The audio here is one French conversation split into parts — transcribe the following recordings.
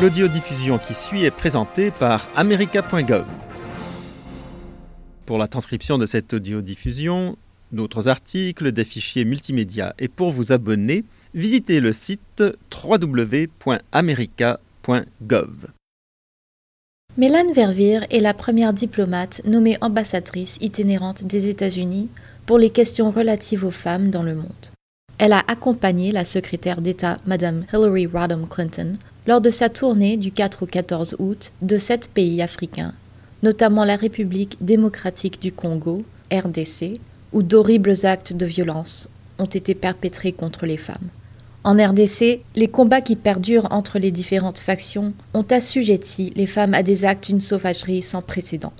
L'audiodiffusion qui suit est présentée par america.gov. Pour la transcription de cette audiodiffusion, d'autres articles, des fichiers multimédia et pour vous abonner, visitez le site www.america.gov. Mélane Verveer est la première diplomate nommée ambassadrice itinérante des États-Unis pour les questions relatives aux femmes dans le monde. Elle a accompagné la secrétaire d'État Madame Hillary Rodham Clinton lors de sa tournée du 4 au 14 août de sept pays africains, notamment la République démocratique du Congo, RDC, où d'horribles actes de violence ont été perpétrés contre les femmes. En RDC, les combats qui perdurent entre les différentes factions ont assujetti les femmes à des actes d'une sauvagerie sans précédent.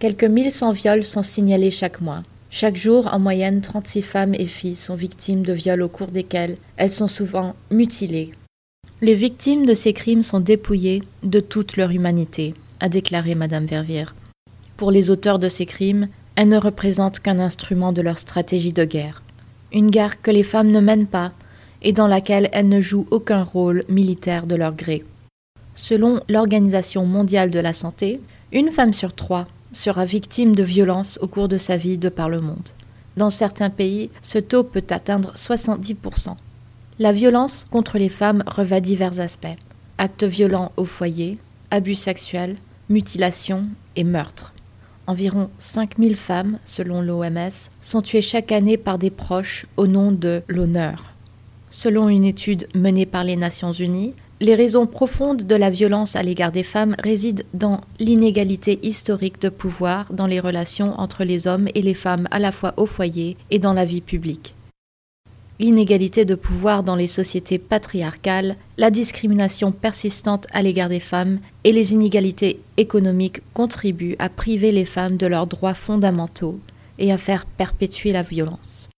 Quelques 1100 viols sont signalés chaque mois. Chaque jour, en moyenne, 36 femmes et filles sont victimes de viols au cours desquels elles sont souvent mutilées, les victimes de ces crimes sont dépouillées de toute leur humanité, a déclaré Madame Verviers. Pour les auteurs de ces crimes, elles ne représentent qu'un instrument de leur stratégie de guerre. Une guerre que les femmes ne mènent pas et dans laquelle elles ne jouent aucun rôle militaire de leur gré. Selon l'Organisation mondiale de la santé, une femme sur trois sera victime de violences au cours de sa vie de par le monde. Dans certains pays, ce taux peut atteindre 70%. La violence contre les femmes revêt divers aspects. Actes violents au foyer, abus sexuels, mutilations et meurtres. Environ 5000 femmes, selon l'OMS, sont tuées chaque année par des proches au nom de l'honneur. Selon une étude menée par les Nations Unies, les raisons profondes de la violence à l'égard des femmes résident dans l'inégalité historique de pouvoir dans les relations entre les hommes et les femmes à la fois au foyer et dans la vie publique l'inégalité de pouvoir dans les sociétés patriarcales, la discrimination persistante à l'égard des femmes et les inégalités économiques contribuent à priver les femmes de leurs droits fondamentaux et à faire perpétuer la violence.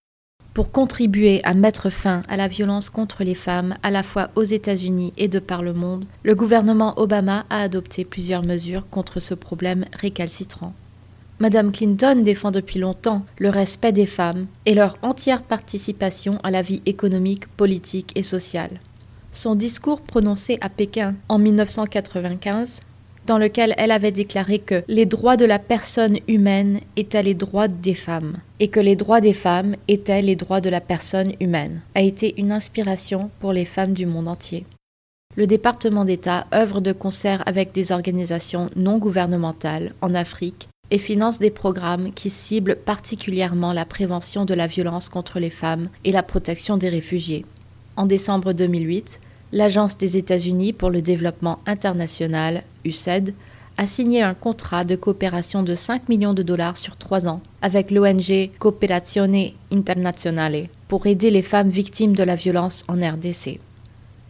Pour contribuer à mettre fin à la violence contre les femmes à la fois aux États-Unis et de par le monde, le gouvernement Obama a adopté plusieurs mesures contre ce problème récalcitrant. Madame Clinton défend depuis longtemps le respect des femmes et leur entière participation à la vie économique, politique et sociale. Son discours prononcé à Pékin en 1995, dans lequel elle avait déclaré que les droits de la personne humaine étaient les droits des femmes et que les droits des femmes étaient les droits de la personne humaine, a été une inspiration pour les femmes du monde entier. Le département d'État œuvre de concert avec des organisations non gouvernementales en Afrique et finance des programmes qui ciblent particulièrement la prévention de la violence contre les femmes et la protection des réfugiés. En décembre 2008, l'Agence des États-Unis pour le développement international, USAID, a signé un contrat de coopération de 5 millions de dollars sur trois ans avec l'ONG Cooperazione Internazionale pour aider les femmes victimes de la violence en RDC.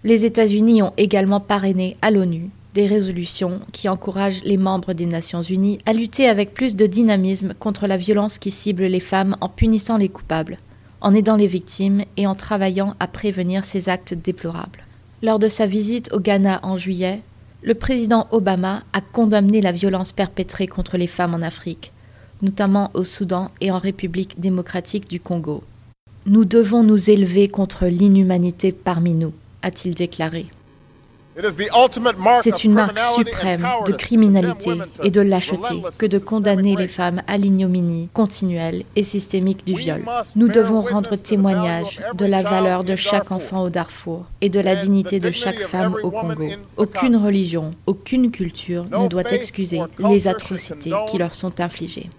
Les États-Unis ont également parrainé à l'ONU des résolutions qui encouragent les membres des Nations Unies à lutter avec plus de dynamisme contre la violence qui cible les femmes en punissant les coupables, en aidant les victimes et en travaillant à prévenir ces actes déplorables. Lors de sa visite au Ghana en juillet, le président Obama a condamné la violence perpétrée contre les femmes en Afrique, notamment au Soudan et en République démocratique du Congo. Nous devons nous élever contre l'inhumanité parmi nous, a-t-il déclaré. C'est une marque suprême de criminalité et de lâcheté que de condamner les femmes à l'ignominie continuelle et systémique du viol. Nous devons rendre témoignage de la valeur de chaque enfant au Darfour et de la dignité de chaque femme au Congo. Aucune religion, aucune culture ne doit excuser les atrocités qui leur sont infligées.